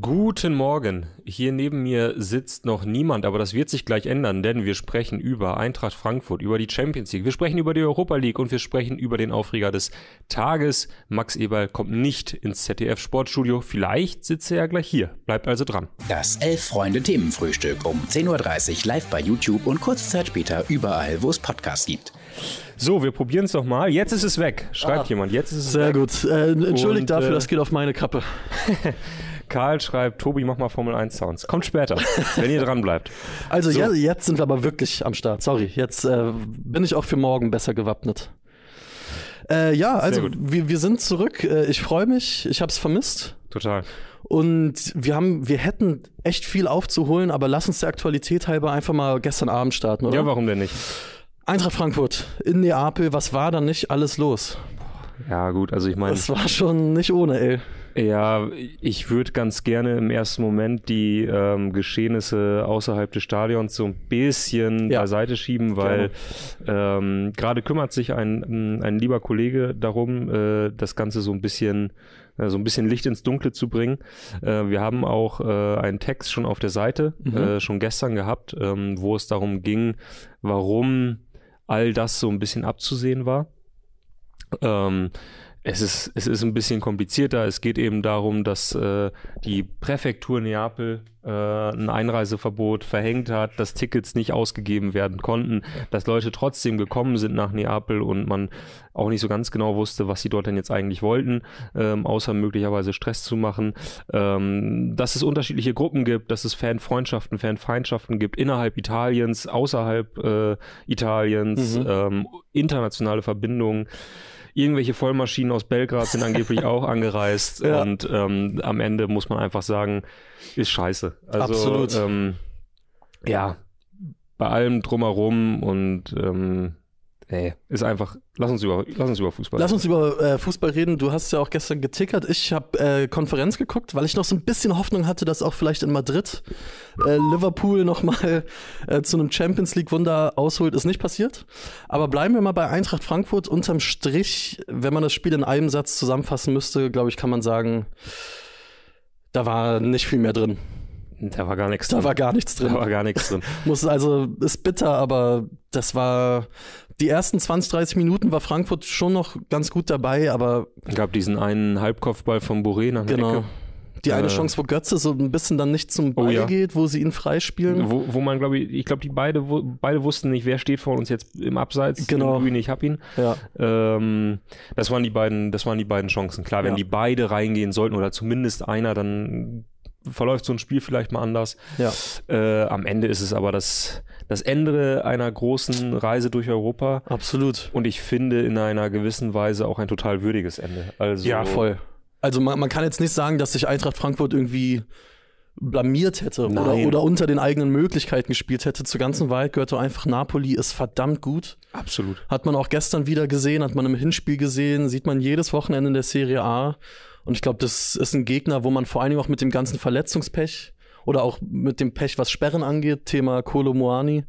Guten Morgen. Hier neben mir sitzt noch niemand, aber das wird sich gleich ändern, denn wir sprechen über Eintracht Frankfurt, über die Champions League, wir sprechen über die Europa League und wir sprechen über den Aufreger des Tages. Max Eberl kommt nicht ins ZDF Sportstudio, vielleicht sitzt er ja gleich hier. Bleibt also dran. Das Elf-Freunde-Themenfrühstück um 10.30 Uhr live bei YouTube und kurze Zeit später überall, wo es Podcasts gibt. So, wir probieren es nochmal. Jetzt ist es weg, schreibt ah, jemand. Jetzt ist es Sehr weg. gut. Äh, entschuldigt und, dafür, äh, das geht auf meine Kappe. Karl schreibt, Tobi, mach mal Formel 1 Sounds. Kommt später, wenn ihr dran bleibt. Also so. ja, jetzt sind wir aber wirklich am Start. Sorry, jetzt äh, bin ich auch für morgen besser gewappnet. Äh, ja, also wir, wir sind zurück. Äh, ich freue mich. Ich habe es vermisst. Total. Und wir haben, wir hätten echt viel aufzuholen, aber lass uns der Aktualität halber einfach mal gestern Abend starten, oder? Ja, warum denn nicht? Eintracht Frankfurt in Neapel, was war da nicht alles los? Ja, gut, also ich meine. Das war schon nicht ohne, ey. Ja, ich würde ganz gerne im ersten Moment die ähm, Geschehnisse außerhalb des Stadions so ein bisschen ja. beiseite schieben, weil ähm, gerade kümmert sich ein, ein lieber Kollege darum, äh, das Ganze so ein bisschen äh, so ein bisschen Licht ins Dunkle zu bringen. Äh, wir haben auch äh, einen Text schon auf der Seite, mhm. Schon gestern gehabt, ähm, wo es darum ging, warum all das so ein bisschen abzusehen war. Es ist, es ist ein bisschen komplizierter. Es geht eben darum, dass äh, die Präfektur Neapel äh, ein Einreiseverbot verhängt hat, dass Tickets nicht ausgegeben werden konnten, dass Leute trotzdem gekommen sind nach Neapel und man auch nicht so ganz genau wusste, was sie dort denn jetzt eigentlich wollten, ähm, außer möglicherweise Stress zu machen. Ähm, dass es unterschiedliche Gruppen gibt, dass es Fanfreundschaften, Fanfeindschaften gibt innerhalb Italiens, außerhalb äh, Italiens, mhm. ähm, internationale Verbindungen irgendwelche Vollmaschinen aus Belgrad sind angeblich auch angereist ja. und ähm, am Ende muss man einfach sagen, ist scheiße. Also, Absolut. Ähm, ja, bei allem drumherum und ähm, Nee, ist einfach, lass uns über, lass uns über Fußball Lass uns über äh, Fußball reden. Du hast ja auch gestern getickert. Ich habe äh, Konferenz geguckt, weil ich noch so ein bisschen Hoffnung hatte, dass auch vielleicht in Madrid äh, Liverpool nochmal äh, zu einem Champions League Wunder ausholt. Ist nicht passiert. Aber bleiben wir mal bei Eintracht Frankfurt. Unterm Strich, wenn man das Spiel in einem Satz zusammenfassen müsste, glaube ich, kann man sagen, da war nicht viel mehr drin. Da war gar nichts drin. Da war gar nichts drin. Da war gar nichts drin. Muss also, ist bitter, aber das war, die ersten 20, 30 Minuten war Frankfurt schon noch ganz gut dabei, aber. Es gab diesen einen Halbkopfball von Boré nach genau. Ecke. Die eine äh, Chance, wo Götze so ein bisschen dann nicht zum Ball oh, ja. geht, wo sie ihn freispielen. Wo, wo man, glaube ich, ich glaube, die beide, wo, beide wussten nicht, wer steht vor uns jetzt im Abseits. Genau. Grün, ich hab ihn. Ja. Ähm, das waren die beiden, das waren die beiden Chancen. Klar, wenn ja. die beide reingehen sollten oder zumindest einer, dann verläuft so ein Spiel vielleicht mal anders. Ja. Äh, am Ende ist es aber das, das Ende einer großen Reise durch Europa. Absolut. Und ich finde in einer gewissen Weise auch ein total würdiges Ende. Also, ja, voll. Also man, man kann jetzt nicht sagen, dass sich Eintracht Frankfurt irgendwie blamiert hätte oder, oder, unter den eigenen Möglichkeiten gespielt hätte. Zur ganzen Wahrheit gehört doch einfach, Napoli ist verdammt gut. Absolut. Hat man auch gestern wieder gesehen, hat man im Hinspiel gesehen, sieht man jedes Wochenende in der Serie A. Und ich glaube, das ist ein Gegner, wo man vor allen Dingen auch mit dem ganzen Verletzungspech oder auch mit dem Pech, was Sperren angeht, Thema Kolo Moani,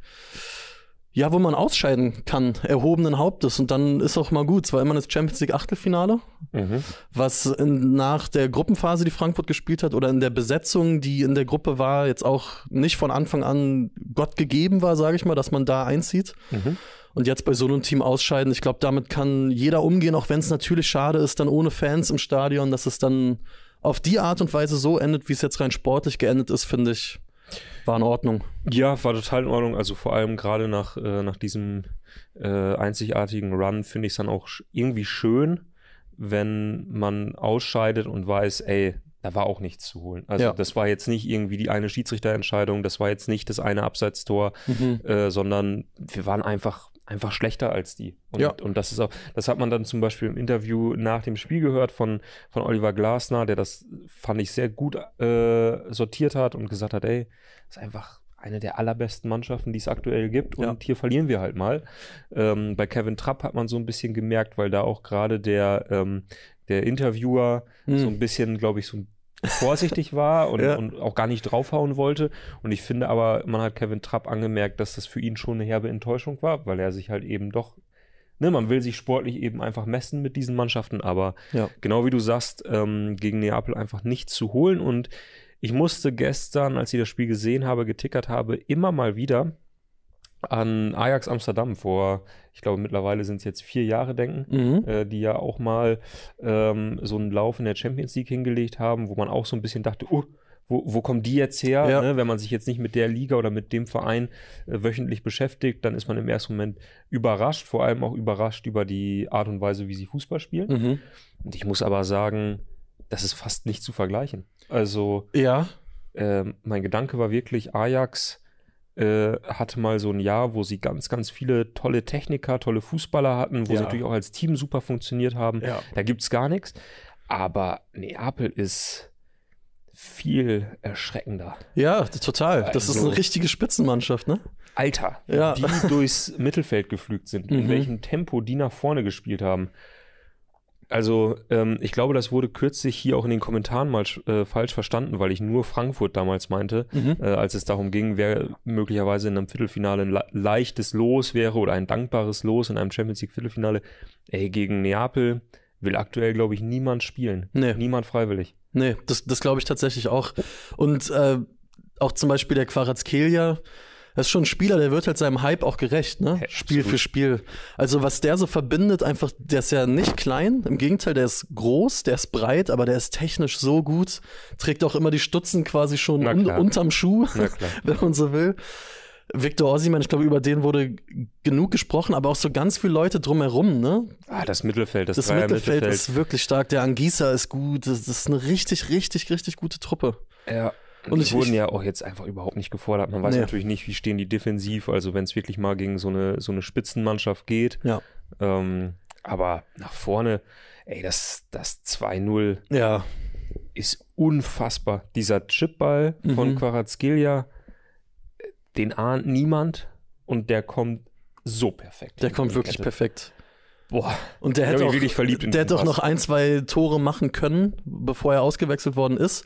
ja, wo man ausscheiden kann, erhobenen Hauptes. Und dann ist auch mal gut. Es war immer das Champions League Achtelfinale, mhm. was in, nach der Gruppenphase, die Frankfurt gespielt hat, oder in der Besetzung, die in der Gruppe war, jetzt auch nicht von Anfang an Gott gegeben war, sage ich mal, dass man da einzieht. Mhm. Und jetzt bei so einem Team ausscheiden, ich glaube, damit kann jeder umgehen, auch wenn es natürlich schade ist, dann ohne Fans im Stadion, dass es dann auf die Art und Weise so endet, wie es jetzt rein sportlich geendet ist, finde ich, war in Ordnung. Ja, war total in Ordnung. Also vor allem gerade nach, äh, nach diesem äh, einzigartigen Run finde ich es dann auch irgendwie schön, wenn man ausscheidet und weiß, ey, da war auch nichts zu holen. Also ja. das war jetzt nicht irgendwie die eine Schiedsrichterentscheidung, das war jetzt nicht das eine Abseitstor, mhm. äh, sondern wir waren einfach einfach schlechter als die. Und, ja. und das ist auch, das hat man dann zum Beispiel im Interview nach dem Spiel gehört von, von Oliver Glasner, der das, fand ich, sehr gut äh, sortiert hat und gesagt hat, ey, das ist einfach eine der allerbesten Mannschaften, die es aktuell gibt. Und ja. hier verlieren wir halt mal. Ähm, bei Kevin Trapp hat man so ein bisschen gemerkt, weil da auch gerade der, ähm, der Interviewer mhm. so ein bisschen, glaube ich, so ein vorsichtig war und, ja. und, auch gar nicht draufhauen wollte. Und ich finde aber, man hat Kevin Trapp angemerkt, dass das für ihn schon eine herbe Enttäuschung war, weil er sich halt eben doch, ne, man will sich sportlich eben einfach messen mit diesen Mannschaften, aber ja. genau wie du sagst, ähm, gegen Neapel einfach nichts zu holen und ich musste gestern, als ich das Spiel gesehen habe, getickert habe, immer mal wieder an Ajax Amsterdam vor, ich glaube mittlerweile sind es jetzt vier Jahre denken, mhm. äh, die ja auch mal ähm, so einen Lauf in der Champions League hingelegt haben, wo man auch so ein bisschen dachte, oh, wo, wo kommen die jetzt her? Ja. Ne? Wenn man sich jetzt nicht mit der Liga oder mit dem Verein äh, wöchentlich beschäftigt, dann ist man im ersten Moment überrascht, vor allem auch überrascht über die Art und Weise, wie sie Fußball spielen. Mhm. Und ich muss aber sagen, das ist fast nicht zu vergleichen. Also, ja. Äh, mein Gedanke war wirklich, Ajax äh, hatte mal so ein Jahr, wo sie ganz, ganz viele tolle Techniker, tolle Fußballer hatten, wo ja. sie natürlich auch als Team super funktioniert haben. Ja. Da gibt es gar nichts. Aber Neapel ist viel erschreckender. Ja, total. Also, das ist eine also richtige Spitzenmannschaft, ne? Alter, ja. die durchs Mittelfeld geflügt sind, mhm. in welchem Tempo die nach vorne gespielt haben. Also, ähm, ich glaube, das wurde kürzlich hier auch in den Kommentaren mal äh, falsch verstanden, weil ich nur Frankfurt damals meinte, mhm. äh, als es darum ging, wer möglicherweise in einem Viertelfinale ein leichtes Los wäre oder ein dankbares Los in einem Champions League Viertelfinale. Ey, gegen Neapel will aktuell, glaube ich, niemand spielen. Nee. Niemand freiwillig. Nee, das, das glaube ich tatsächlich auch. Und äh, auch zum Beispiel der Quarazkelia, das ist schon ein Spieler, der wird halt seinem Hype auch gerecht, ne? Ja, Spiel für Spiel. Also was der so verbindet, einfach, der ist ja nicht klein, im Gegenteil, der ist groß, der ist breit, aber der ist technisch so gut, trägt auch immer die Stutzen quasi schon un unterm Schuh, wenn man so will. Victor Ossiman, ich glaube, über den wurde genug gesprochen, aber auch so ganz viele Leute drumherum, ne? Ah, das Mittelfeld, das, das Mittelfeld, Mittelfeld ist wirklich stark. Der Angisa ist gut. Das, das ist eine richtig, richtig, richtig gute Truppe. Ja, und die wurden ja auch jetzt einfach überhaupt nicht gefordert. Man weiß nee. natürlich nicht, wie stehen die defensiv, also wenn es wirklich mal gegen so eine, so eine Spitzenmannschaft geht. Ja. Ähm, aber nach vorne, ey, das, das 2-0 ja. ist unfassbar. Dieser Chipball mhm. von Quarazgelia, den ahnt niemand und der kommt so perfekt. Der kommt wirklich Kette. perfekt. Boah. Und der hätte auch, wirklich verliebt in der hätte auch noch ein, zwei Tore machen können, bevor er ausgewechselt worden ist.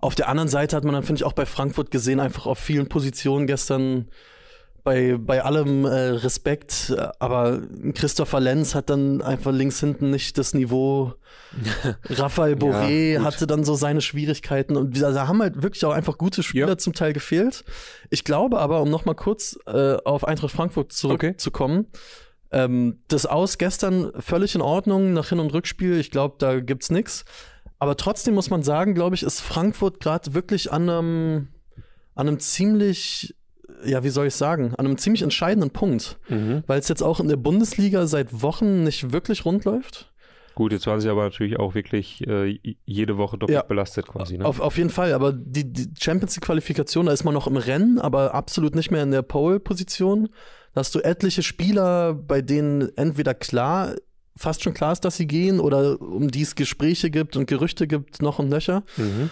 Auf der anderen Seite hat man dann, finde ich, auch bei Frankfurt gesehen, einfach auf vielen Positionen gestern bei, bei allem äh, Respekt, aber Christopher Lenz hat dann einfach links hinten nicht das Niveau. Raphael Boré ja, hatte dann so seine Schwierigkeiten und da haben halt wirklich auch einfach gute Spieler ja. zum Teil gefehlt. Ich glaube aber, um noch mal kurz äh, auf Eintracht Frankfurt zurückzukommen, okay. ähm, das Aus gestern völlig in Ordnung nach Hin- und Rückspiel. Ich glaube, da gibt's nichts. Aber trotzdem muss man sagen, glaube ich, ist Frankfurt gerade wirklich an einem, an einem ziemlich, ja, wie soll ich sagen, an einem ziemlich entscheidenden Punkt. Mhm. Weil es jetzt auch in der Bundesliga seit Wochen nicht wirklich rund läuft. Gut, jetzt waren sie aber natürlich auch wirklich äh, jede Woche doppelt ja, belastet quasi. Ne? Auf, auf jeden Fall, aber die, die Champions League-Qualifikation, da ist man noch im Rennen, aber absolut nicht mehr in der Pole-Position. Da hast du etliche Spieler, bei denen entweder klar fast schon klar ist, dass sie gehen oder um die es Gespräche gibt und Gerüchte gibt, noch und nöcher. Mhm.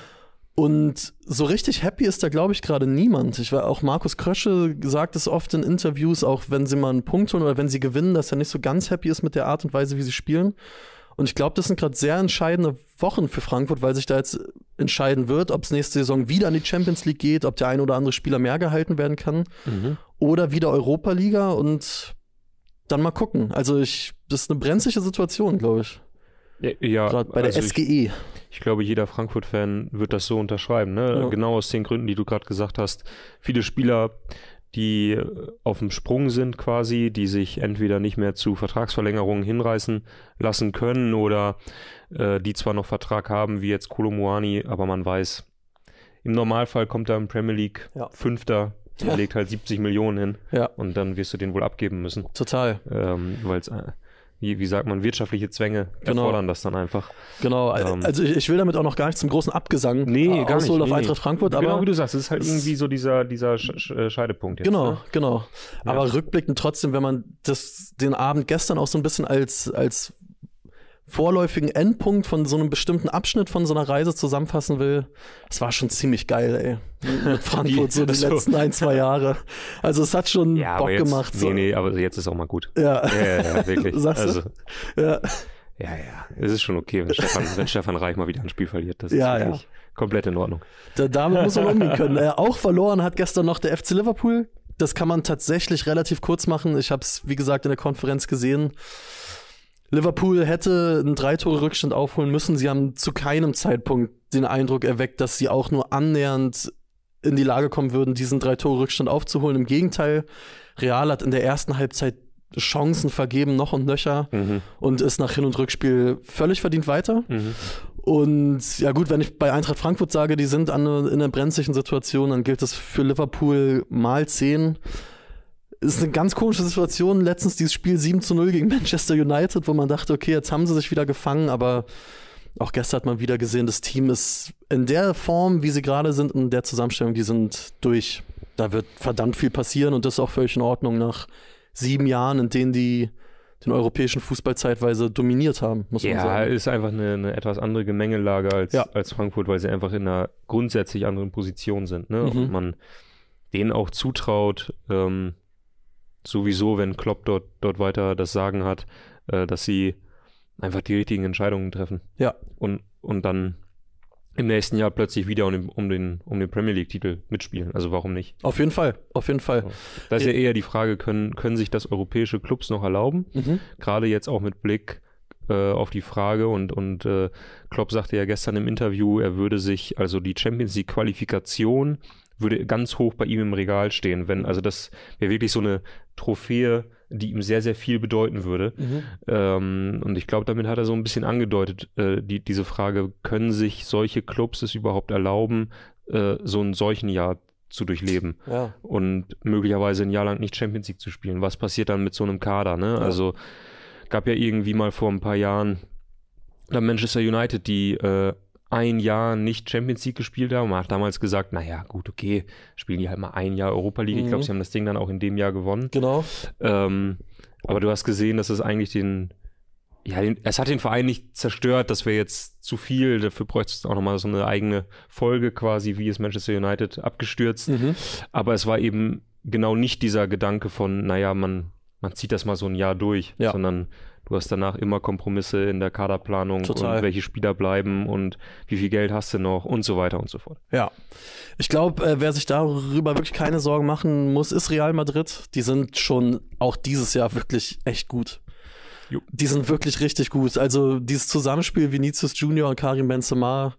Und so richtig happy ist da, glaube ich, gerade niemand. Ich war auch Markus Krösche sagt es oft in Interviews, auch wenn sie mal einen Punkt holen oder wenn sie gewinnen, dass er nicht so ganz happy ist mit der Art und Weise, wie sie spielen. Und ich glaube, das sind gerade sehr entscheidende Wochen für Frankfurt, weil sich da jetzt entscheiden wird, ob es nächste Saison wieder an die Champions League geht, ob der ein oder andere Spieler mehr gehalten werden kann mhm. oder wieder Europa Liga. Und dann mal gucken. Also ich, das ist eine brenzliche Situation, glaube ich. Ja, Gerade bei der also SGE. Ich, ich, glaube, jeder Frankfurt-Fan wird das so unterschreiben. Ne? Ja. Genau aus den Gründen, die du gerade gesagt hast. Viele Spieler, die auf dem Sprung sind quasi, die sich entweder nicht mehr zu Vertragsverlängerungen hinreißen lassen können oder äh, die zwar noch Vertrag haben, wie jetzt Kolomuani, aber man weiß, im Normalfall kommt er im Premier League ja. Fünfter, der ja. legt halt 70 Millionen hin. Ja. Und dann wirst du den wohl abgeben müssen. Total. Ähm, Weil es, äh, wie, wie, sagt man, wirtschaftliche Zwänge genau. erfordern das dann einfach. Genau. Ähm, also ich, ich, will damit auch noch gar nicht zum großen Abgesang nee, äh, gar nicht, auf nee, Eintracht Frankfurt. Genau aber wie du sagst, es ist halt irgendwie so dieser, dieser äh, Scheidepunkt jetzt. Genau, ne? genau. Ja. Aber rückblickend trotzdem, wenn man das, den Abend gestern auch so ein bisschen als, als vorläufigen Endpunkt von so einem bestimmten Abschnitt von so einer Reise zusammenfassen will, es war schon ziemlich geil, ey. Mit Frankfurt so die letzten ein, zwei Jahre. Also es hat schon ja, Bock jetzt, gemacht. So. Nee, nee, aber jetzt ist auch mal gut. Ja. Ja, ja, ja wirklich. Sagst also, du? Ja. Ja, ja. Es ist schon okay, wenn Stefan, wenn Stefan Reich mal wieder ein Spiel verliert. Das ja, ist ja. komplett in Ordnung. Da, damit muss man umgehen können. Äh, auch verloren hat gestern noch der FC Liverpool. Das kann man tatsächlich relativ kurz machen. Ich habe es, wie gesagt, in der Konferenz gesehen Liverpool hätte einen Drei-Tore-Rückstand aufholen müssen. Sie haben zu keinem Zeitpunkt den Eindruck erweckt, dass sie auch nur annähernd in die Lage kommen würden, diesen Drei-Tore-Rückstand aufzuholen. Im Gegenteil, Real hat in der ersten Halbzeit Chancen vergeben, noch und nöcher, mhm. und ist nach Hin- und Rückspiel völlig verdient weiter. Mhm. Und ja gut, wenn ich bei Eintracht Frankfurt sage, die sind an, in einer brenzlichen Situation, dann gilt das für Liverpool mal 10. Ist eine ganz komische Situation. Letztens dieses Spiel 7 zu 0 gegen Manchester United, wo man dachte, okay, jetzt haben sie sich wieder gefangen, aber auch gestern hat man wieder gesehen, das Team ist in der Form, wie sie gerade sind, in der Zusammenstellung, die sind durch. Da wird verdammt viel passieren und das ist auch völlig in Ordnung nach sieben Jahren, in denen die den europäischen Fußball zeitweise dominiert haben, muss ja, man sagen. Ja, ist einfach eine, eine, etwas andere Gemengelage als, ja. als Frankfurt, weil sie einfach in einer grundsätzlich anderen Position sind. Ne? Mhm. Und man denen auch zutraut, ähm, sowieso, wenn Klopp dort, dort weiter das Sagen hat, äh, dass sie einfach die richtigen Entscheidungen treffen. Ja. Und, und dann im nächsten Jahr plötzlich wieder um den, um den, um den Premier League-Titel mitspielen. Also warum nicht? Auf jeden Fall, auf jeden Fall. Da ist ja eher die Frage, können, können sich das europäische Clubs noch erlauben? Mhm. Gerade jetzt auch mit Blick äh, auf die Frage und, und äh, Klopp sagte ja gestern im Interview, er würde sich, also die Champions League-Qualifikation würde ganz hoch bei ihm im Regal stehen, wenn, also das wäre wirklich so eine Trophäe, die ihm sehr, sehr viel bedeuten würde. Mhm. Ähm, und ich glaube, damit hat er so ein bisschen angedeutet, äh, die, diese Frage, können sich solche Clubs es überhaupt erlauben, äh, so ein solchen Jahr zu durchleben ja. und möglicherweise ein Jahr lang nicht Champions League zu spielen. Was passiert dann mit so einem Kader? Ne? Ja. Also gab ja irgendwie mal vor ein paar Jahren da Manchester United, die äh, ein Jahr nicht Champions League gespielt haben. Man hat damals gesagt, naja, gut, okay, spielen die halt mal ein Jahr Europa League. Mhm. Ich glaube, sie haben das Ding dann auch in dem Jahr gewonnen. Genau. Ähm, aber du hast gesehen, dass es eigentlich den, ja, den, es hat den Verein nicht zerstört, das wäre jetzt zu viel. Dafür bräuchte es auch nochmal so eine eigene Folge quasi, wie ist Manchester United abgestürzt. Mhm. Aber es war eben genau nicht dieser Gedanke von, naja, man, man zieht das mal so ein Jahr durch, ja. sondern Du hast danach immer Kompromisse in der Kaderplanung Total. und welche Spieler bleiben und wie viel Geld hast du noch und so weiter und so fort. Ja. Ich glaube, äh, wer sich darüber wirklich keine Sorgen machen muss, ist Real Madrid. Die sind schon auch dieses Jahr wirklich echt gut. Jo. Die sind wirklich richtig gut. Also dieses Zusammenspiel Vinicius Junior und Karim Benzema,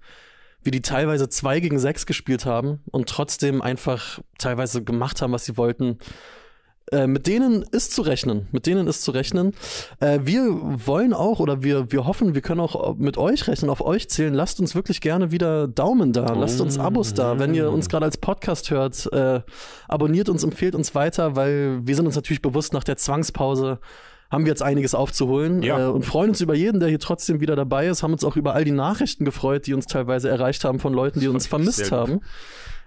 wie die teilweise zwei gegen sechs gespielt haben und trotzdem einfach teilweise gemacht haben, was sie wollten. Äh, mit denen ist zu rechnen. Mit denen ist zu rechnen. Äh, wir wollen auch oder wir, wir hoffen, wir können auch mit euch rechnen, auf euch zählen. Lasst uns wirklich gerne wieder Daumen da. Lasst uns Abos da. Wenn ihr uns gerade als Podcast hört, äh, abonniert uns, empfehlt uns weiter, weil wir sind uns natürlich bewusst, nach der Zwangspause haben wir jetzt einiges aufzuholen ja. äh, und freuen uns über jeden, der hier trotzdem wieder dabei ist, haben uns auch über all die Nachrichten gefreut, die uns teilweise erreicht haben von Leuten, die uns vermisst haben.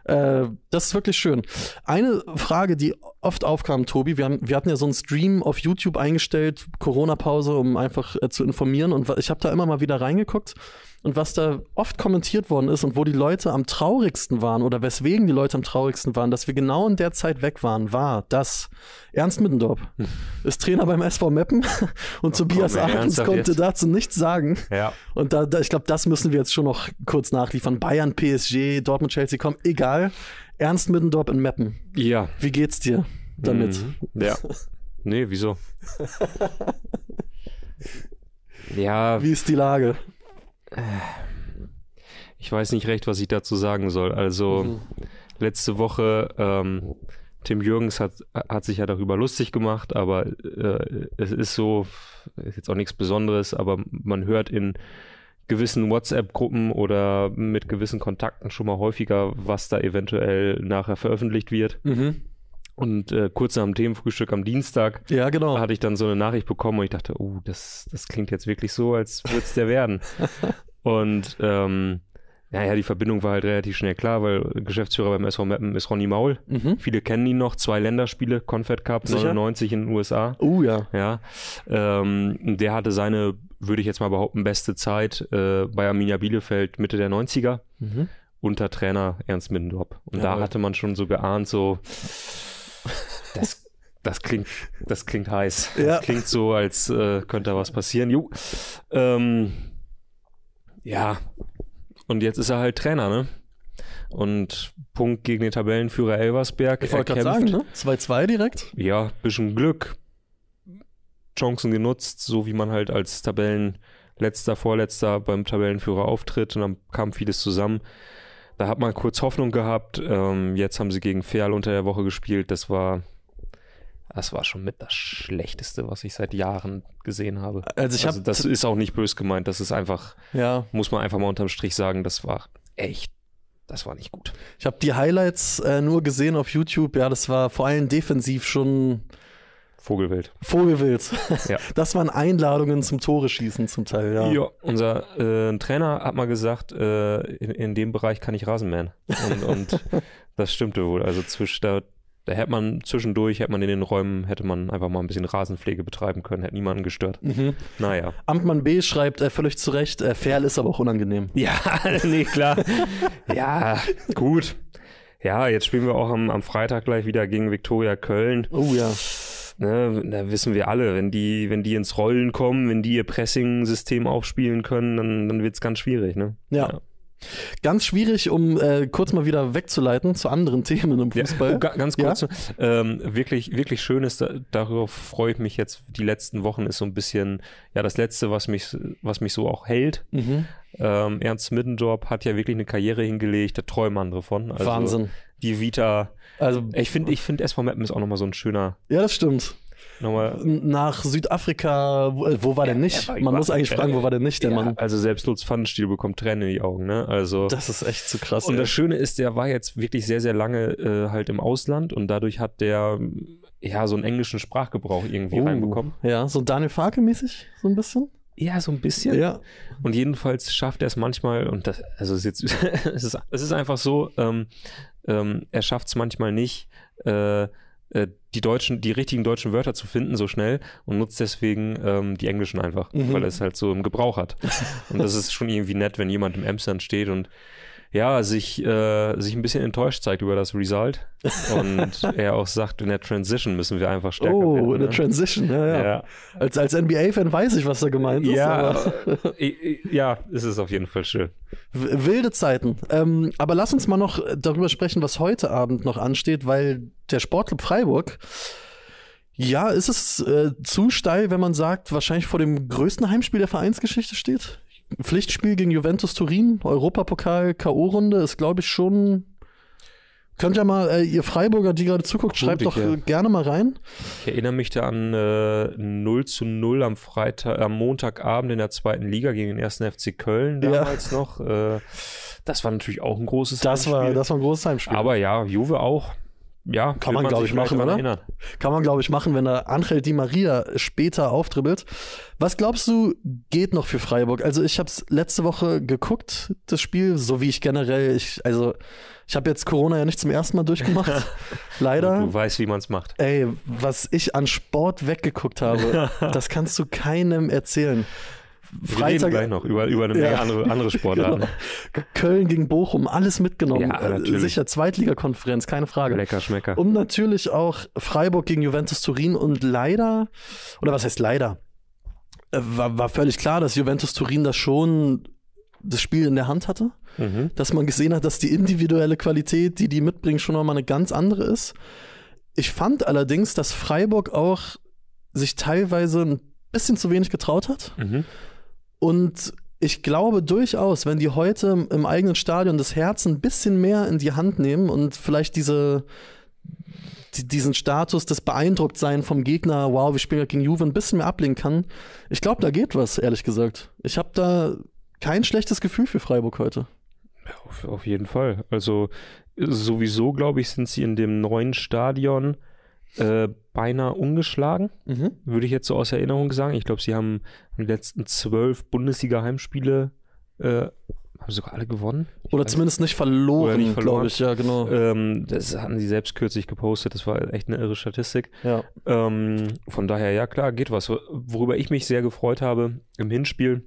Äh, das ist wirklich schön. Eine Frage, die oft aufkam, Tobi, wir, haben, wir hatten ja so einen Stream auf YouTube eingestellt, Corona-Pause, um einfach äh, zu informieren. Und ich habe da immer mal wieder reingeguckt. Und was da oft kommentiert worden ist und wo die Leute am traurigsten waren oder weswegen die Leute am traurigsten waren, dass wir genau in der Zeit weg waren, war, dass Ernst Middendorf hm. ist Trainer beim SV Meppen und oh, Tobias Ahrens konnte jetzt? dazu nichts sagen. Ja. Und da, da ich glaube, das müssen wir jetzt schon noch kurz nachliefern. Bayern, PSG, Dortmund, Chelsea, komm, egal. Ernst Middendorf in Meppen. Ja. Wie geht's dir damit? Mhm. Ja. Nee, wieso? ja. Wie ist die Lage? Ich weiß nicht recht, was ich dazu sagen soll. Also mhm. letzte Woche, ähm, Tim Jürgens hat, hat sich ja darüber lustig gemacht, aber äh, es ist so, ist jetzt auch nichts Besonderes, aber man hört in gewissen WhatsApp-Gruppen oder mit gewissen Kontakten schon mal häufiger, was da eventuell nachher veröffentlicht wird. Mhm. Und äh, kurz nach dem Themenfrühstück am Dienstag ja, genau. hatte ich dann so eine Nachricht bekommen und ich dachte, oh, das, das klingt jetzt wirklich so, als würde es der werden. und ähm, naja, die Verbindung war halt relativ schnell klar, weil Geschäftsführer beim SV Mappen ist Ronny Maul. Mhm. Viele kennen ihn noch, zwei Länderspiele, Confed Cup Sicher? 99 in den USA. uh, ja. Ja. Ähm, der hatte seine, würde ich jetzt mal behaupten, beste Zeit äh, bei Arminia Bielefeld Mitte der 90er. Mhm. Unter Trainer Ernst Middendorp. Und ja, da hatte man schon so geahnt, so das, das, klingt, das klingt heiß. Ja. Das klingt so, als äh, könnte da was passieren. Jo. Ähm, ja. Und jetzt ist er halt Trainer, ne? Und Punkt gegen den Tabellenführer Elversberg. Ich wollte gerade sagen, ne? 2-2 direkt. Ja, bisschen Glück. Chancen genutzt, so wie man halt als Tabellenletzter, Vorletzter beim Tabellenführer auftritt und dann kam vieles zusammen. Da hat man kurz Hoffnung gehabt. Ähm, jetzt haben sie gegen Ferl unter der Woche gespielt. Das war, das war schon mit das Schlechteste, was ich seit Jahren gesehen habe. Also ich also das ist auch nicht bös gemeint. Das ist einfach, ja. muss man einfach mal unterm Strich sagen, das war echt das war nicht gut. Ich habe die Highlights äh, nur gesehen auf YouTube. Ja, das war vor allem defensiv schon Vogelwild. Vogelwild. Ja. Das waren Einladungen zum Tore schießen zum Teil, ja. Ja, unser äh, Trainer hat mal gesagt, äh, in, in, dem Bereich kann ich Rasenmähen. Und, und das stimmte wohl. Also zwisch, da, da hätte man zwischendurch, hätte man in den Räumen, hätte man einfach mal ein bisschen Rasenpflege betreiben können, hätte niemanden gestört. Mhm. Naja. Amtmann B schreibt äh, völlig zu Recht, äh, Ferl ist aber auch unangenehm. Ja, nee, klar. ja, gut. Ja, jetzt spielen wir auch am, am Freitag gleich wieder gegen Viktoria Köln. Oh ja. Ne, da wissen wir alle, wenn die, wenn die ins Rollen kommen, wenn die ihr Pressing-System aufspielen können, dann, dann wird es ganz schwierig. Ne? ja. ja. Ganz schwierig, um äh, kurz mal wieder wegzuleiten zu anderen Themen im Fußball. Ja. Oh, ganz kurz, ja? ähm, wirklich, wirklich schön ist, da, darauf freue ich mich jetzt die letzten Wochen, ist so ein bisschen, ja, das Letzte, was mich, was mich so auch hält. Mhm. Ähm, Ernst Middendorf hat ja wirklich eine Karriere hingelegt, da träumen andere von. Also Wahnsinn. Die Vita, also ich finde, ich finde SV Meppen ist auch nochmal so ein schöner. Ja, das stimmt. Nochmal. Nach Südafrika, wo, äh, wo war ja, der nicht? Man muss eigentlich fragen, wo war der nicht, der ja, Mann? Also selbst Lutz Pfannenstiel bekommt Tränen in die Augen, ne? Also. Das ist echt zu krass. Und ey. das Schöne ist, der war jetzt wirklich sehr, sehr lange äh, halt im Ausland und dadurch hat der ja so einen englischen Sprachgebrauch irgendwie uh, reinbekommen. Ja, so Daniel Farke mäßig, so ein bisschen. Ja, so ein bisschen. Ja. Und jedenfalls schafft er es manchmal, und das, also es ist, jetzt, es ist, es ist einfach so, ähm, ähm, er schafft es manchmal nicht, äh, äh, die deutschen, die richtigen deutschen Wörter zu finden so schnell und nutzt deswegen ähm, die englischen einfach, mhm. weil er es halt so im Gebrauch hat. und das ist schon irgendwie nett, wenn jemand im Emsland steht und ja, sich, äh, sich ein bisschen enttäuscht zeigt über das Result. Und er auch sagt, in der Transition müssen wir einfach stärker oh, werden. Oh, in der ne? Transition, ja, ja. ja. Als, als NBA-Fan weiß ich, was da gemeint ist. Ja, ja, ist es auf jeden Fall schön. Wilde Zeiten. Ähm, aber lass uns mal noch darüber sprechen, was heute Abend noch ansteht, weil der Sportclub Freiburg ja, ist es äh, zu steil, wenn man sagt, wahrscheinlich vor dem größten Heimspiel der Vereinsgeschichte steht? Pflichtspiel gegen Juventus Turin, Europapokal, K.O.-Runde ist, glaube ich, schon. Könnt ihr mal, äh, ihr Freiburger, die gerade zuguckt, schreibt doch ja. gerne mal rein. Ich erinnere mich da an äh, 0 zu 0 am Freitag, am Montagabend in der zweiten Liga gegen den ersten FC Köln damals ja. noch. Äh, das war natürlich auch ein großes das Heimspiel. War, das war ein großes Heimspiel. Aber ja, Juve auch ja, kann man, glaube ich, machen, oder? Erinnern. Kann man, glaube ich, machen, wenn der Angel Di Maria später auftribbelt. Was glaubst du, geht noch für Freiburg? Also, ich habe es letzte Woche geguckt, das Spiel, so wie ich generell, ich, also, ich habe jetzt Corona ja nicht zum ersten Mal durchgemacht. Leider. Du weißt, wie man es macht. Ey, was ich an Sport weggeguckt habe, das kannst du keinem erzählen. Freitag gleich noch über, über eine Menge ja. andere, andere Sportarten. Genau. Köln gegen Bochum, alles mitgenommen. Ja, natürlich. Sicher Zweitligakonferenz, keine Frage. Lecker Schmecker. Und natürlich auch Freiburg gegen Juventus Turin und leider, oder was heißt leider? Äh, war, war völlig klar, dass Juventus Turin das schon das Spiel in der Hand hatte. Mhm. Dass man gesehen hat, dass die individuelle Qualität, die die mitbringen, schon nochmal eine ganz andere ist. Ich fand allerdings, dass Freiburg auch sich teilweise ein bisschen zu wenig getraut hat. Mhm. Und ich glaube durchaus, wenn die heute im eigenen Stadion das Herz ein bisschen mehr in die Hand nehmen und vielleicht diese, die, diesen Status des Beeindrucktsein vom Gegner, wow, wir spielen gegen Juve, ein bisschen mehr ablegen kann, ich glaube, da geht was, ehrlich gesagt. Ich habe da kein schlechtes Gefühl für Freiburg heute. Auf, auf jeden Fall. Also sowieso, glaube ich, sind sie in dem neuen Stadion äh, beinahe ungeschlagen, mhm. würde ich jetzt so aus Erinnerung sagen. Ich glaube, sie haben die letzten zwölf Bundesliga-Heimspiele äh, haben sogar alle gewonnen. Oder zumindest nicht verloren, nicht verloren. glaube ich, ja, genau. Ähm, das hatten sie selbst kürzlich gepostet, das war echt eine irre Statistik. Ja. Ähm, von daher, ja klar, geht was. Worüber ich mich sehr gefreut habe im Hinspiel,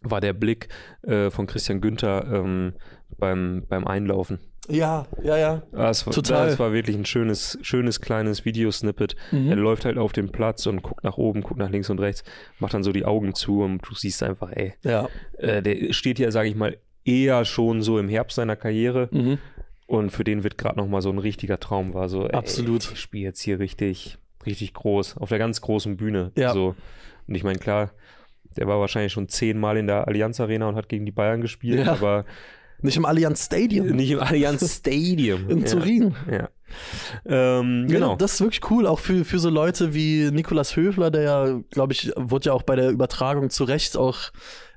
war der Blick äh, von Christian Günther ähm, beim, beim Einlaufen. Ja, ja, ja. Das war, Total. Das war wirklich ein schönes, schönes kleines Videosnippet. Mhm. Er läuft halt auf den Platz und guckt nach oben, guckt nach links und rechts, macht dann so die Augen zu und du siehst einfach, ey, ja. Äh, der steht ja, sage ich mal, eher schon so im Herbst seiner Karriere. Mhm. Und für den wird gerade nochmal so ein richtiger Traum war. So, ey, Absolut. Ich spiele jetzt hier richtig richtig groß, auf der ganz großen Bühne. Ja. So. Und ich meine, klar, der war wahrscheinlich schon zehnmal in der Allianz Arena und hat gegen die Bayern gespielt, Ja. aber Nicht im Allianz Stadium. nicht im Allianz Stadium. In ja. Turin. Ja. Ähm, Ja, genau. das ist wirklich cool, auch für, für so Leute wie Nikolas Höfler, der ja, glaube ich, wurde ja auch bei der Übertragung zu Recht auch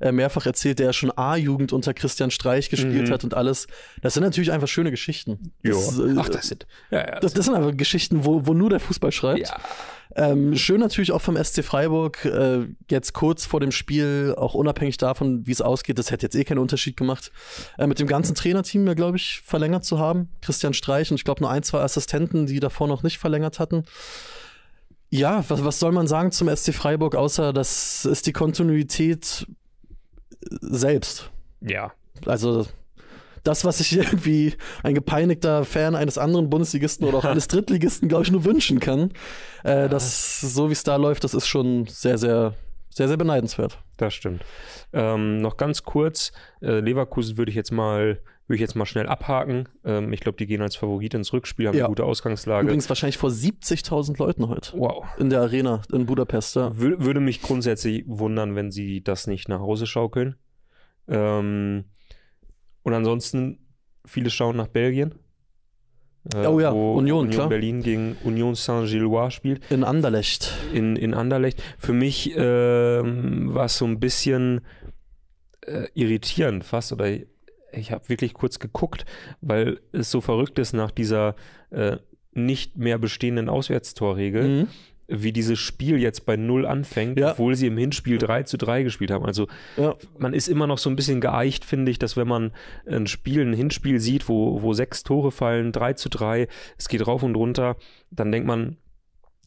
äh, mehrfach erzählt, der ja schon A-Jugend unter Christian Streich gespielt Mhm. hat und alles. Das sind natürlich einfach schöne Geschichten. Das, äh, Ach, das sind. Ja, ja, das, das sind einfach Geschichten, wo, wo nur der Fußball schreibt. ja. Ähm, schön natürlich auch vom SC Freiburg, äh, jetzt kurz vor dem Spiel, auch unabhängig davon, wie es ausgeht, das hätte jetzt eh keinen Unterschied gemacht, äh, mit dem ganzen Trainerteam ja, glaube ich, verlängert zu haben. Christian Streich und ich glaube nur ein, zwei Assistenten, die davor noch nicht verlängert hatten. Ja, was, was soll man sagen zum SC Freiburg, außer das ist die Kontinuität selbst. ja. Also das, was sich irgendwie ein gepeinigter Fan eines anderen Bundesligisten oder auch eines Drittligisten, glaube ich, nur wünschen kann. Äh, das, so wie es da läuft, das ist schon sehr, sehr, sehr, sehr beneidenswert. Das stimmt. Ähm, noch ganz kurz, äh, Leverkusen würde ich jetzt mal würde ich jetzt mal schnell abhaken. Ähm, ich glaube, die gehen als Favorit ins Rückspiel, haben Ja. eine gute Ausgangslage. Übrigens wahrscheinlich vor 70.000 Leuten heute wow. in der Arena in Budapest. Ja. Wür würde mich grundsätzlich wundern, wenn sie das nicht nach Hause schaukeln. Ähm, und ansonsten, viele schauen nach Belgien. Äh, Oh ja, wo Union, Union klar. Berlin gegen Union Saint-Gilloise spielt. In Anderlecht. in, in Anderlecht. Für mich ähm, war es so ein bisschen äh, irritierend fast, oder ich habe wirklich kurz geguckt, weil es so verrückt ist nach dieser äh, nicht mehr bestehenden Auswärtstorregel, Mhm. Wie dieses Spiel jetzt bei Null anfängt, Ja. obwohl sie im Hinspiel 3 zu 3 gespielt haben. Also Ja. man ist immer noch so ein bisschen geeicht, finde ich, dass wenn man ein Spiel, ein Hinspiel sieht, wo, wo sechs Tore fallen, 3 zu 3, es geht rauf und runter, dann denkt man,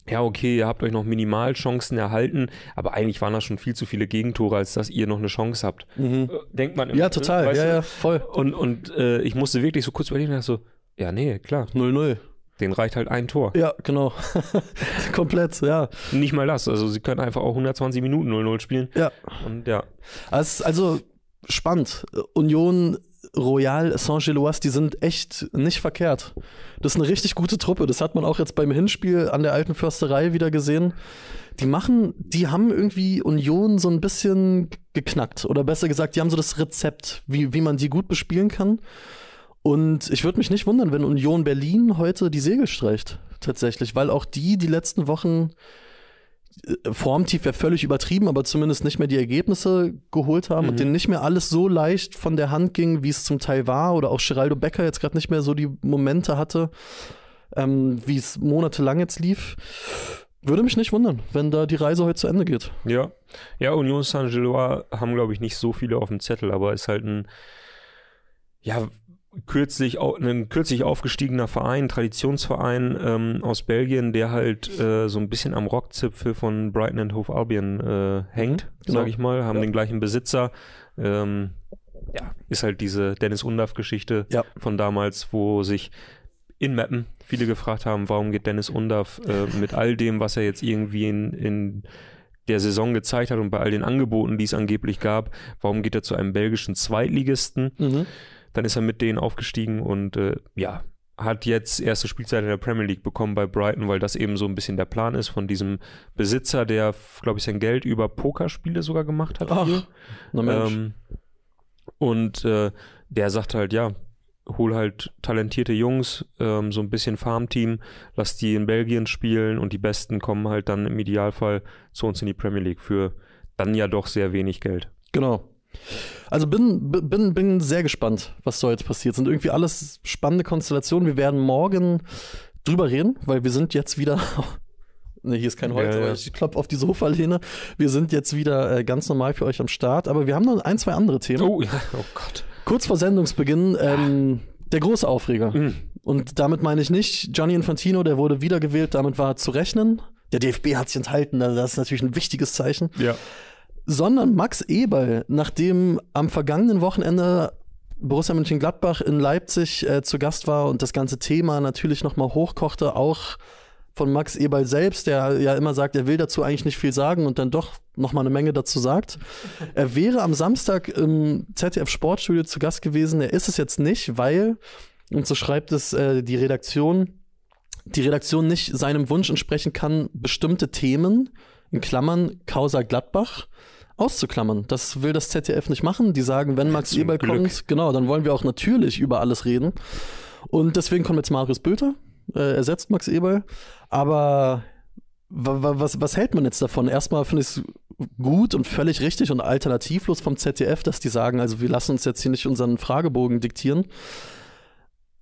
ja, okay, ihr habt euch noch Minimalchancen erhalten, aber eigentlich waren das schon viel zu viele Gegentore, als dass ihr noch eine Chance habt. Mhm. Äh, Denkt man immer. Ja, total. Ja, du? ja, voll. Und, und äh, ich musste wirklich so kurz überlegen, so, ja, nee, klar, 0-0. Den reicht halt ein Tor. Ja, genau. Komplett, ja. Nicht mal das. Also sie können einfach auch 120 Minuten 0-0 spielen. Ja. Und ja, Also, also spannend. Union Royal Saint-Gilloise, die sind echt nicht verkehrt. Das ist eine richtig gute Truppe. Das hat man auch jetzt beim Hinspiel an der alten Försterei wieder gesehen. Die machen, die haben irgendwie Union so ein bisschen geknackt. Oder besser gesagt, die haben so das Rezept, wie, wie man die gut bespielen kann. Und ich würde mich nicht wundern, wenn Union Berlin heute die Segel streicht. Tatsächlich, weil auch die die letzten Wochen äh, Formtief wäre völlig übertrieben, aber zumindest nicht mehr die Ergebnisse geholt haben Mhm. und denen nicht mehr alles so leicht von der Hand ging, wie es zum Teil war, oder auch Geraldo Becker jetzt gerade nicht mehr so die Momente hatte, ähm, wie es monatelang jetzt lief. Würde mich nicht wundern, wenn da die Reise heute zu Ende geht. Ja, ja, Union Saint-Gilloise haben, glaube ich, nicht so viele auf dem Zettel, aber ist halt ein, ja, kürzlich, ein kürzlich aufgestiegener Verein, Traditionsverein ähm, aus Belgien, der halt äh, so ein bisschen am Rockzipfel von Brighton and Hove Albion äh, hängt, Genau. sage ich mal, haben Ja. den gleichen Besitzer. Ähm, ja, ist halt diese Dennis Undaff-Geschichte Ja. von damals, wo sich in Mappen viele gefragt haben, warum geht Dennis Undaff äh, mit all dem, was er jetzt irgendwie in, in der Saison gezeigt hat und bei all den Angeboten, die es angeblich gab, warum geht er zu einem belgischen Zweitligisten? Mhm. Dann ist er mit denen aufgestiegen und äh, ja, hat jetzt erste Spielzeit in der Premier League bekommen bei Brighton, weil das eben so ein bisschen der Plan ist von diesem Besitzer, der, glaube ich, sein Geld über Pokerspiele sogar gemacht hat. Ach, viel. Na Mensch. Ähm, und äh, der sagt halt, ja, hol halt talentierte Jungs, ähm, so ein bisschen Farmteam, lass die in Belgien spielen und die Besten kommen halt dann im Idealfall zu uns in die Premier League für dann ja doch sehr wenig Geld. Genau. Also bin, bin, bin sehr gespannt, was so jetzt passiert. Sind irgendwie alles spannende Konstellationen. Wir werden morgen drüber reden, weil wir sind jetzt wieder. Ne, hier ist kein Holz, Ja, ja. aber ich klopfe auf die Sofalehne. Wir sind jetzt wieder äh, ganz normal für euch am Start, aber wir haben noch ein, zwei andere Themen. Oh, ja, oh Gott. Kurz vor Sendungsbeginn, ähm, der große Aufreger. Mhm. Und damit meine ich nicht Gianni Infantino, der wurde wiedergewählt, damit war zu rechnen. Der DFB hat sich enthalten, also das ist natürlich ein wichtiges Zeichen Ja. Sondern Max Eberl, nachdem am vergangenen Wochenende Borussia Mönchengladbach in Leipzig äh, zu Gast war und das ganze Thema natürlich nochmal hochkochte, auch von Max Eberl selbst, der ja immer sagt, er will dazu eigentlich nicht viel sagen und dann doch nochmal eine Menge dazu sagt. Er wäre am Samstag im ZDF Sportstudio zu Gast gewesen. Er ist es jetzt nicht, weil, und so schreibt es äh, die Redaktion, die Redaktion nicht seinem Wunsch entsprechen kann, bestimmte Themen, in Klammern Causa Gladbach, auszuklammern. Das will das ZDF nicht machen. Die sagen, wenn Max Eberl kommt, genau, dann wollen wir auch natürlich über alles reden. Und deswegen kommt jetzt Marius Bülter, äh, ersetzt Max Eberl. Aber was, was hält man jetzt davon? Erstmal finde ich es gut und völlig richtig und alternativlos vom ZDF, dass die sagen, also wir lassen uns jetzt hier nicht unseren Fragebogen diktieren.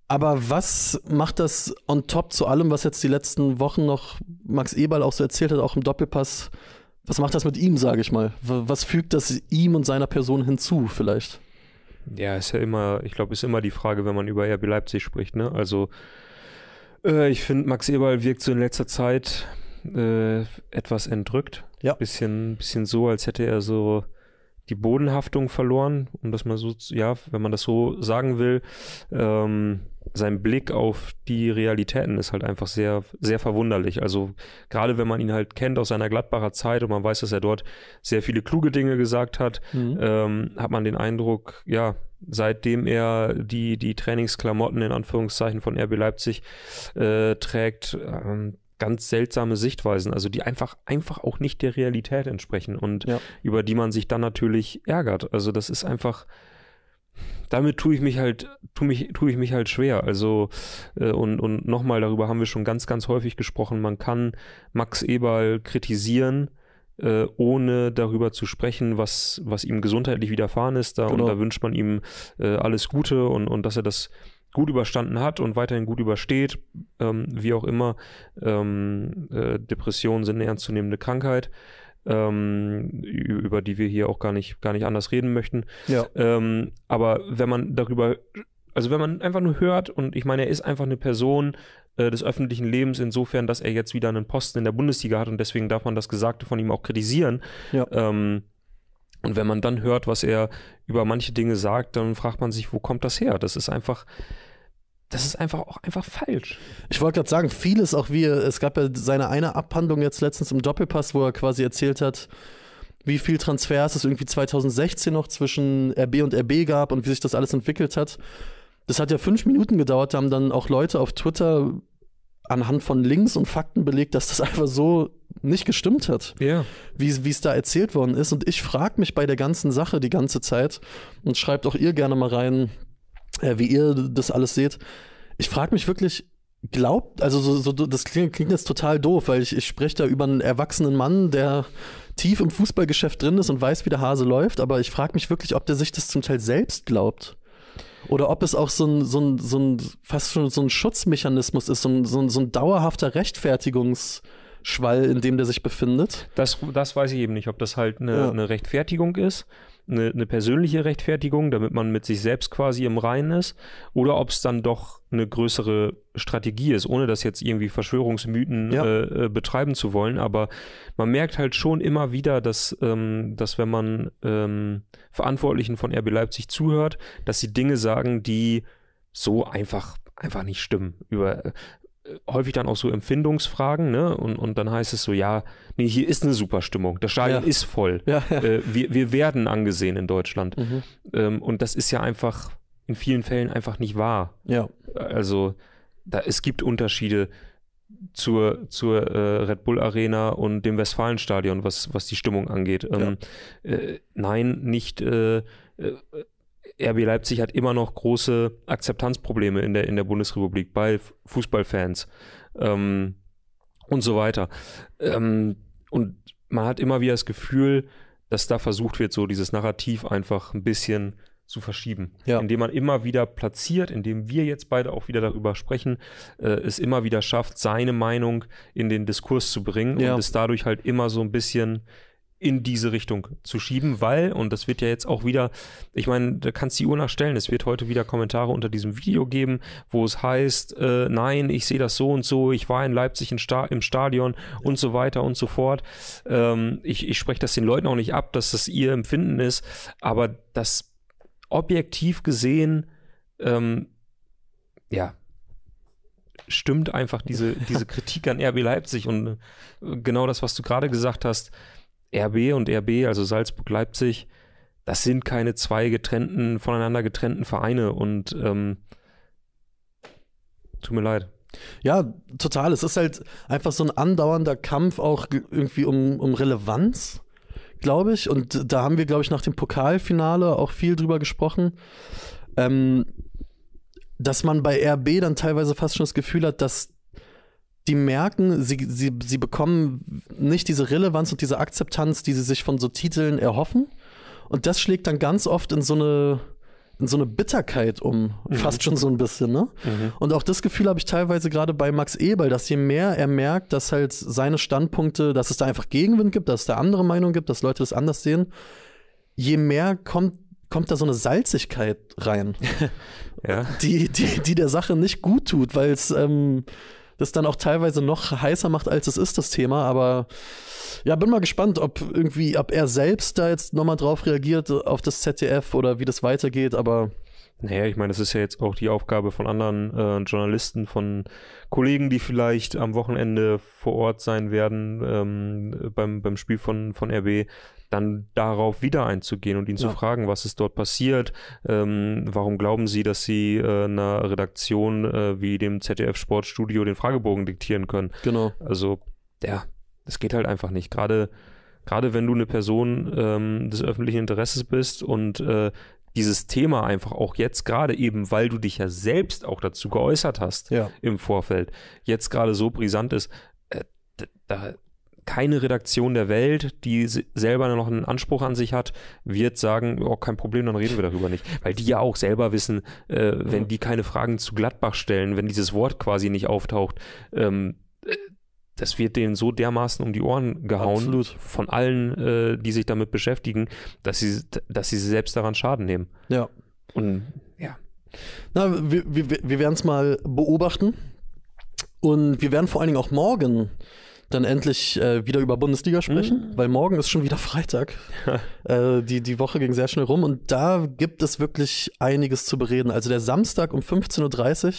Aber was macht das on top zu allem, was jetzt die letzten Wochen noch Max Eberl auch so erzählt hat, auch im Doppelpass? Was macht das mit ihm, sage ich mal? Was fügt das ihm und seiner Person hinzu, vielleicht? Ja, ist ja immer, ich glaube, ist immer die Frage, wenn man über RB Leipzig spricht. Ne? Also, äh, ich finde, Max Eberl wirkt so in letzter Zeit äh, etwas entrückt. Ja. Bisschen, bisschen so, als hätte er so die Bodenhaftung verloren, um das mal so, ja, wenn man das so sagen will. Ähm, sein Blick auf die Realitäten ist halt einfach sehr, sehr verwunderlich. Also gerade wenn man ihn halt kennt aus seiner Gladbacher Zeit und man weiß, dass er dort sehr viele kluge Dinge gesagt hat, mhm. ähm, hat man den Eindruck, ja, seitdem er die, die Trainingsklamotten in Anführungszeichen von RB Leipzig äh, trägt, ähm, ganz seltsame Sichtweisen, also die einfach, einfach auch nicht der Realität entsprechen und ja. über die man sich dann natürlich ärgert. Also das ist einfach, damit tue ich mich halt, tue mich, tue ich mich halt schwer. Also, äh, und, und nochmal, darüber haben wir schon ganz, ganz häufig gesprochen. Man kann Max Eberl kritisieren, äh, ohne darüber zu sprechen, was, was ihm gesundheitlich widerfahren ist. Da, genau. Und da wünscht man ihm äh, alles Gute und, und dass er das gut überstanden hat und weiterhin gut übersteht, ähm, wie auch immer. Ähm, äh, Depressionen sind eine ernstzunehmende Krankheit ähm, über die wir hier auch gar nicht, gar nicht anders reden möchten. Ja. Ähm, aber wenn man darüber, also wenn man einfach nur hört, und ich meine, er ist einfach eine Person äh, des öffentlichen Lebens, insofern, dass er jetzt wieder einen Posten in der Bundesliga hat und deswegen darf man das Gesagte von ihm auch kritisieren. Ja. Ähm, und wenn man dann hört, was er über manche Dinge sagt, dann fragt man sich, wo kommt das her? Das ist einfach, das ist einfach auch einfach falsch. Ich wollte gerade sagen, vieles auch wie, es gab ja seine eine Abhandlung jetzt letztens im Doppelpass, wo er quasi erzählt hat, wie viel Transfers es irgendwie 2016 noch zwischen RB und RB gab und wie sich das alles entwickelt hat. Das hat ja fünf Minuten gedauert, da haben dann auch Leute auf Twitter anhand von Links und Fakten belegt, dass das einfach so nicht gestimmt hat, ja. wie es da erzählt worden ist. Und ich frage mich bei der ganzen Sache die ganze Zeit und schreibt auch ihr gerne mal rein, äh, wie ihr das alles seht. Ich frage mich wirklich, glaubt, also so, so, das klingt, klingt, jetzt total doof, weil ich, ich spreche da über einen erwachsenen Mann, der tief im Fußballgeschäft drin ist und weiß, wie der Hase läuft, aber ich frage mich wirklich, ob der sich das zum Teil selbst glaubt. Oder ob es auch so ein, so ein, so ein fast schon so ein Schutzmechanismus ist, so ein, so ein, so ein dauerhafter Rechtfertigungsschwall, in dem der sich befindet. Das, das weiß ich eben nicht, ob das halt eine, ja. eine Rechtfertigung ist eine, eine persönliche Rechtfertigung, damit man mit sich selbst quasi im Reinen ist, oder ob es dann doch eine größere Strategie ist, ohne das jetzt irgendwie Verschwörungsmythen ja. äh, äh, betreiben zu wollen. Aber man merkt halt schon immer wieder, dass, ähm, dass wenn man ähm, Verantwortlichen von RB Leipzig zuhört, dass sie Dinge sagen, die so einfach einfach nicht stimmen. Über häufig dann auch so Empfindungsfragen, ne? Und, und dann heißt es so, ja, nee, hier ist eine super Stimmung, das Stadion ja. ist voll. Ja, ja. Äh, wir, wir werden angesehen in Deutschland. Mhm. Ähm, und das ist ja einfach in vielen Fällen einfach nicht wahr. Ja. Also da, es gibt Unterschiede zur, zur äh, Red Bull Arena und dem Westfalenstadion, was, was die Stimmung angeht. Ähm, äh, nein, nicht äh, äh RB Leipzig hat immer noch große Akzeptanzprobleme in der, in der Bundesrepublik bei Fußballfans ähm, und so weiter. Ähm, und man hat immer wieder das Gefühl, dass da versucht wird, so dieses Narrativ einfach ein bisschen zu verschieben. Ja. Indem man immer wieder platziert, indem wir jetzt beide auch wieder darüber sprechen, äh, es immer wieder schafft, seine Meinung in den Diskurs zu bringen ja. und es dadurch halt immer so ein bisschen in diese Richtung zu schieben, weil, und das wird ja jetzt auch wieder, ich meine, da kannst du die Uhr nachstellen, es wird heute wieder Kommentare unter diesem Video geben, wo es heißt, äh, nein, ich sehe das so und so, ich war in Leipzig in Sta im Stadion und so weiter und so fort. Ähm, ich ich spreche das den Leuten auch nicht ab, dass das ihr Empfinden ist, aber das objektiv gesehen, ähm, ja, stimmt einfach diese, diese Kritik an RB Leipzig und äh, genau das, was du gerade gesagt hast, RB und RB, also Salzburg-Leipzig, das sind keine zwei getrennten, voneinander getrennten Vereine und ähm, tut mir leid. Ja, total. Es ist halt einfach so ein andauernder Kampf auch irgendwie um, um Relevanz, glaube ich. Und da haben wir, glaube ich, nach dem Pokalfinale auch viel drüber gesprochen. Ähm, dass man bei RB dann teilweise fast schon das Gefühl hat, dass die merken, sie, sie, sie bekommen nicht diese Relevanz und diese Akzeptanz, die sie sich von so Titeln erhoffen. Und das schlägt dann ganz oft in so eine, in so eine Bitterkeit um, mhm. fast schon so ein bisschen, ne? Mhm. Und auch das Gefühl habe ich teilweise gerade bei Max Eberl, dass je mehr er merkt, dass halt seine Standpunkte, dass es da einfach Gegenwind gibt, dass es da andere Meinungen gibt, dass Leute das anders sehen, je mehr kommt, kommt da so eine Salzigkeit rein, ja. die, die, die der Sache nicht gut tut, weil es ähm, das dann auch teilweise noch heißer macht, als es ist, das Thema. Aber ja, bin mal gespannt, ob irgendwie, ob er selbst da jetzt nochmal drauf reagiert, auf das ZDF oder wie das weitergeht, aber. Naja, ich meine, das ist ja jetzt auch die Aufgabe von anderen äh, Journalisten, von Kollegen, die vielleicht am Wochenende vor Ort sein werden ähm, beim, beim Spiel von, von RB, dann darauf wieder einzugehen und ihn ja. zu fragen, was ist dort passiert, ähm, warum glauben Sie, dass Sie äh, einer Redaktion äh, wie dem ZDF Sportstudio den Fragebogen diktieren können. Genau. Also, ja, das geht halt einfach nicht. Gerade gerade wenn du eine Person ähm, des öffentlichen Interesses bist und äh, dieses Thema einfach auch jetzt gerade eben, weil du dich ja selbst auch dazu geäußert hast ja. im Vorfeld, jetzt gerade so brisant ist, äh, da, keine Redaktion der Welt, die selber noch einen Anspruch an sich hat, wird sagen, oh, kein Problem, dann reden wir darüber nicht. Weil die ja auch selber wissen, äh, wenn die keine Fragen zu Gladbach stellen, wenn dieses Wort quasi nicht auftaucht, ähm, äh, das wird denen so dermaßen um die Ohren gehauen Absolut. von allen, äh, die sich damit beschäftigen, dass sie, dass sie selbst daran Schaden nehmen. Ja. Und ja. Na, wir, wir, wir werden es mal beobachten. Und wir werden vor allen Dingen auch morgen dann endlich äh, wieder über Bundesliga sprechen, mhm. weil morgen ist schon wieder Freitag. äh, die, die Woche ging sehr schnell rum und da gibt es wirklich einiges zu bereden. Also der Samstag um 15.30 Uhr,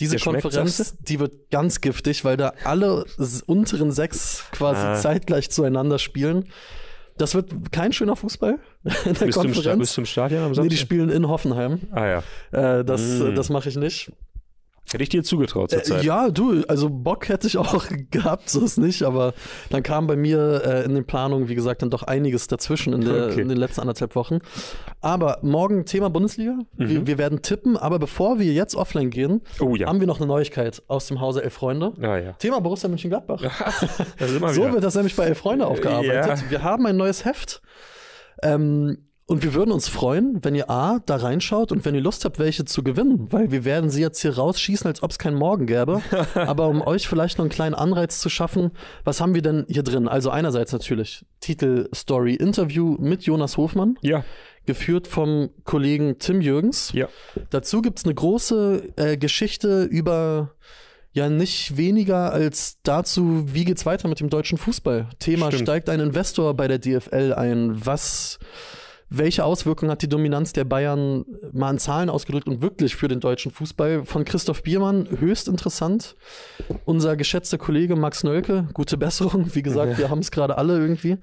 diese der Konferenz, die wird ganz giftig, weil da alle unteren sechs quasi ah. zeitgleich zueinander spielen. Das wird kein schöner Fußball in der bist Konferenz. Du bist du im Stadion am Samstag? Nee, die spielen in Hoffenheim. Ah ja. Äh, das mm. das mache ich nicht. Hätte ich dir zugetraut zur äh, Zeit. ja, du, also Bock hätte ich auch gehabt, so ist nicht, aber dann kam bei mir äh, in den Planungen, wie gesagt, dann doch einiges dazwischen in, der, okay. in den letzten anderthalb Wochen. Aber morgen Thema Bundesliga. Mhm. Wir, wir, werden tippen, aber bevor wir jetzt offline gehen, oh, ja. haben wir noch eine Neuigkeit aus dem Hause Elf Freunde. Ah, ja. Thema Borussia Mönchengladbach. Ja, so wird das nämlich bei Elf Freunde aufgearbeitet. Wir haben ein neues Heft. Ähm, und wir würden uns freuen, wenn ihr A, da reinschaut und wenn ihr Lust habt, welche zu gewinnen, weil wir werden sie jetzt hier rausschießen, als ob es keinen Morgen gäbe. Aber um euch vielleicht noch einen kleinen Anreiz zu schaffen, was haben wir denn hier drin? Also einerseits natürlich Titel Story Interview mit Jonas Hofmann. Ja. Geführt vom Kollegen Tim Jürgens. Ja. Dazu gibt es eine große äh, Geschichte über ja nicht weniger als dazu, wie geht's weiter mit dem deutschen Fußball. Thema Stimmt. steigt ein Investor bei der DFL ein? Was welche Auswirkungen hat die Dominanz der Bayern mal in Zahlen ausgedrückt und wirklich für den deutschen Fußball? Von Christoph Biermann höchst interessant. Unser geschätzter Kollege Max Nölke, gute Besserung. Wie gesagt, wir haben es gerade alle irgendwie.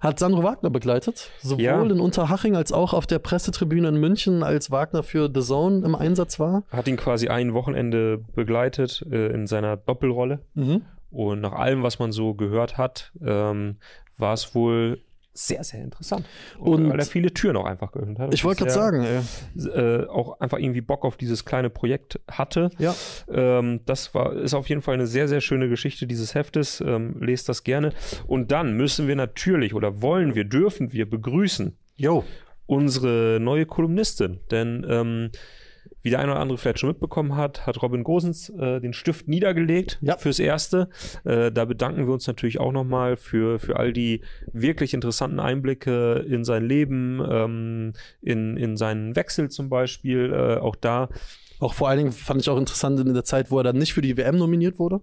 Hat Sandro Wagner begleitet, sowohl ja. in Unterhaching als auch auf der Pressetribüne in München, als Wagner für The Zone im Einsatz war. Hat ihn quasi ein Wochenende begleitet äh, in seiner Doppelrolle. Mhm. Und nach allem, was man so gehört hat, ähm, war es wohl sehr, sehr interessant. Und, weil er viele Türen auch einfach geöffnet hat. Ich wollte gerade sagen, äh, auch einfach irgendwie Bock auf dieses kleine Projekt hatte. Ja. Ähm, das war, ist auf jeden Fall eine sehr, sehr schöne Geschichte dieses Heftes. Ähm, lest das gerne. Und dann müssen wir natürlich oder wollen wir, dürfen wir begrüßen jo. unsere neue Kolumnistin. Denn ähm, wie der eine oder andere vielleicht schon mitbekommen hat, hat Robin Gosens äh, den Stift niedergelegt ja. fürs Erste. Äh, da bedanken wir uns natürlich auch nochmal für, für all die wirklich interessanten Einblicke in sein Leben, ähm, in, in seinen Wechsel zum Beispiel. Äh, auch da. Auch vor allen Dingen fand ich auch interessant in der Zeit, wo er dann nicht für die WM nominiert wurde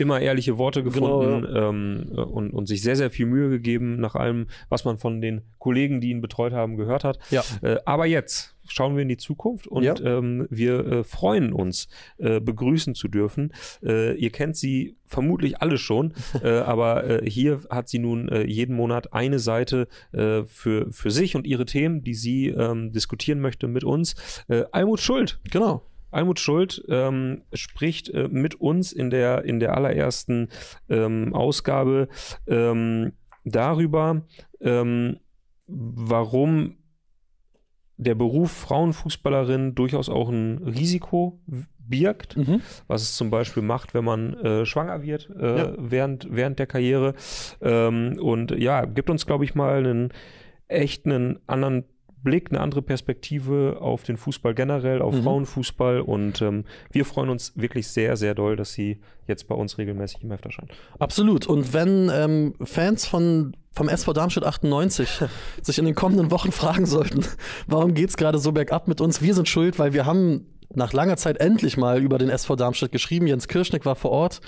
immer ehrliche Worte gefunden genau, ja. ähm, und, und sich sehr, sehr viel Mühe gegeben nach allem, was man von den Kollegen, die ihn betreut haben, gehört hat. Ja. Äh, aber jetzt schauen wir in die Zukunft und ja. ähm, wir äh, freuen uns, äh, begrüßen zu dürfen. Äh, ihr kennt sie vermutlich alle schon, äh, aber äh, hier hat sie nun äh, jeden Monat eine Seite für, für sich und ihre Themen, die sie ähm, diskutieren möchte mit uns. Almut Schuld. Genau. Almut Schuld ähm, spricht äh, mit uns in der, in der allerersten ähm, Ausgabe ähm, darüber, ähm, warum der Beruf Frauenfußballerin durchaus auch ein Risiko birgt, mhm. was es zum Beispiel macht, wenn man äh, schwanger wird äh, ja. während, während der Karriere. Ähm, und ja, gibt uns, glaube ich, mal einen echt einen anderen Blick, eine andere Perspektive auf den Fußball generell, auf mhm. Frauenfußball und ähm, wir freuen uns wirklich sehr, sehr doll, dass sie jetzt bei uns regelmäßig im Heft erscheint. Absolut. Und wenn ähm, Fans von vom SV Darmstadt 98 sich in den kommenden Wochen fragen sollten, warum geht es gerade so bergab mit uns? Wir sind schuld, weil wir haben nach langer Zeit endlich mal über den SV Darmstadt geschrieben. Jens Kirschnick war vor Ort.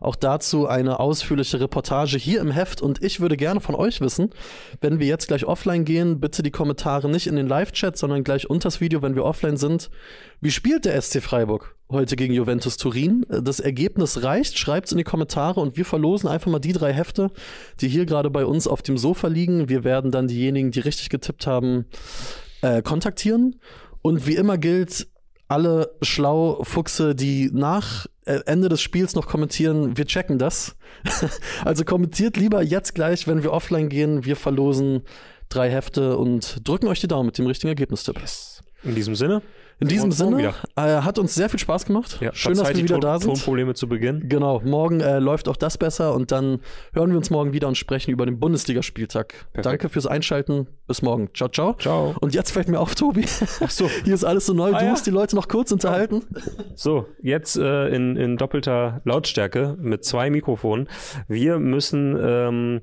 Auch dazu eine ausführliche Reportage hier im Heft. Und ich würde gerne von euch wissen, wenn wir jetzt gleich offline gehen, bitte die Kommentare nicht in den Live-Chat, sondern gleich unter das Video, wenn wir offline sind. Wie spielt der SC Freiburg heute gegen Juventus Turin? Das Ergebnis reicht. Schreibt es in die Kommentare und wir verlosen einfach mal die drei Hefte, die hier gerade bei uns auf dem Sofa liegen. Wir werden dann diejenigen, die richtig getippt haben, äh, kontaktieren. Und wie immer gilt, alle Schlaufuchse, die nach äh, Ende des Spiels noch kommentieren, wir checken das. also kommentiert lieber jetzt gleich, wenn wir offline gehen. Wir verlosen drei Hefte und drücken euch die Daumen mit dem richtigen Ergebnistipp. Yes. In diesem Sinne. In diesem Sinne äh, hat uns sehr viel Spaß gemacht. Ja, Schön, dass wir wieder Ton da sind. Tonprobleme zu Beginn. Genau, morgen äh, läuft auch das besser und dann hören wir uns morgen wieder und sprechen über den Bundesligaspieltag. Danke fürs Einschalten. Bis morgen. Ciao, ciao. Ciao. Und jetzt fällt mir auf, Tobi. Ach so. Hier ist alles so neu. Ah, du musst die Leute noch kurz unterhalten. So, jetzt äh, in, in doppelter Lautstärke mit zwei Mikrofonen. Wir müssen ähm,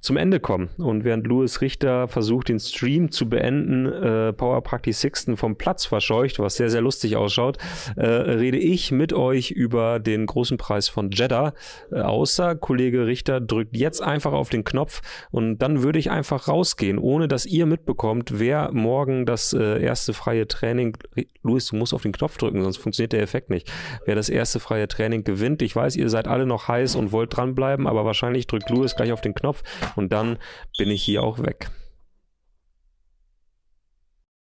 zum Ende kommen. Und während Louis Richter versucht, den Stream zu beenden, äh, Power Practice Sixten vom Platz verscheucht, was sehr, sehr lustig ausschaut, äh, rede ich mit euch über den großen Preis von Jeddah. Äh, außer Kollege Richter drückt jetzt einfach auf den Knopf und dann würde ich einfach rausgehen, ohne dass ihr mitbekommt, wer morgen das äh, erste freie Training, Louis, du musst auf den Knopf drücken, sonst funktioniert der Effekt nicht. Wer das erste freie Training gewinnt, ich weiß, ihr seid alle noch heiß und wollt dranbleiben, aber wahrscheinlich drückt Louis gleich auf den Knopf und dann bin ich hier auch weg.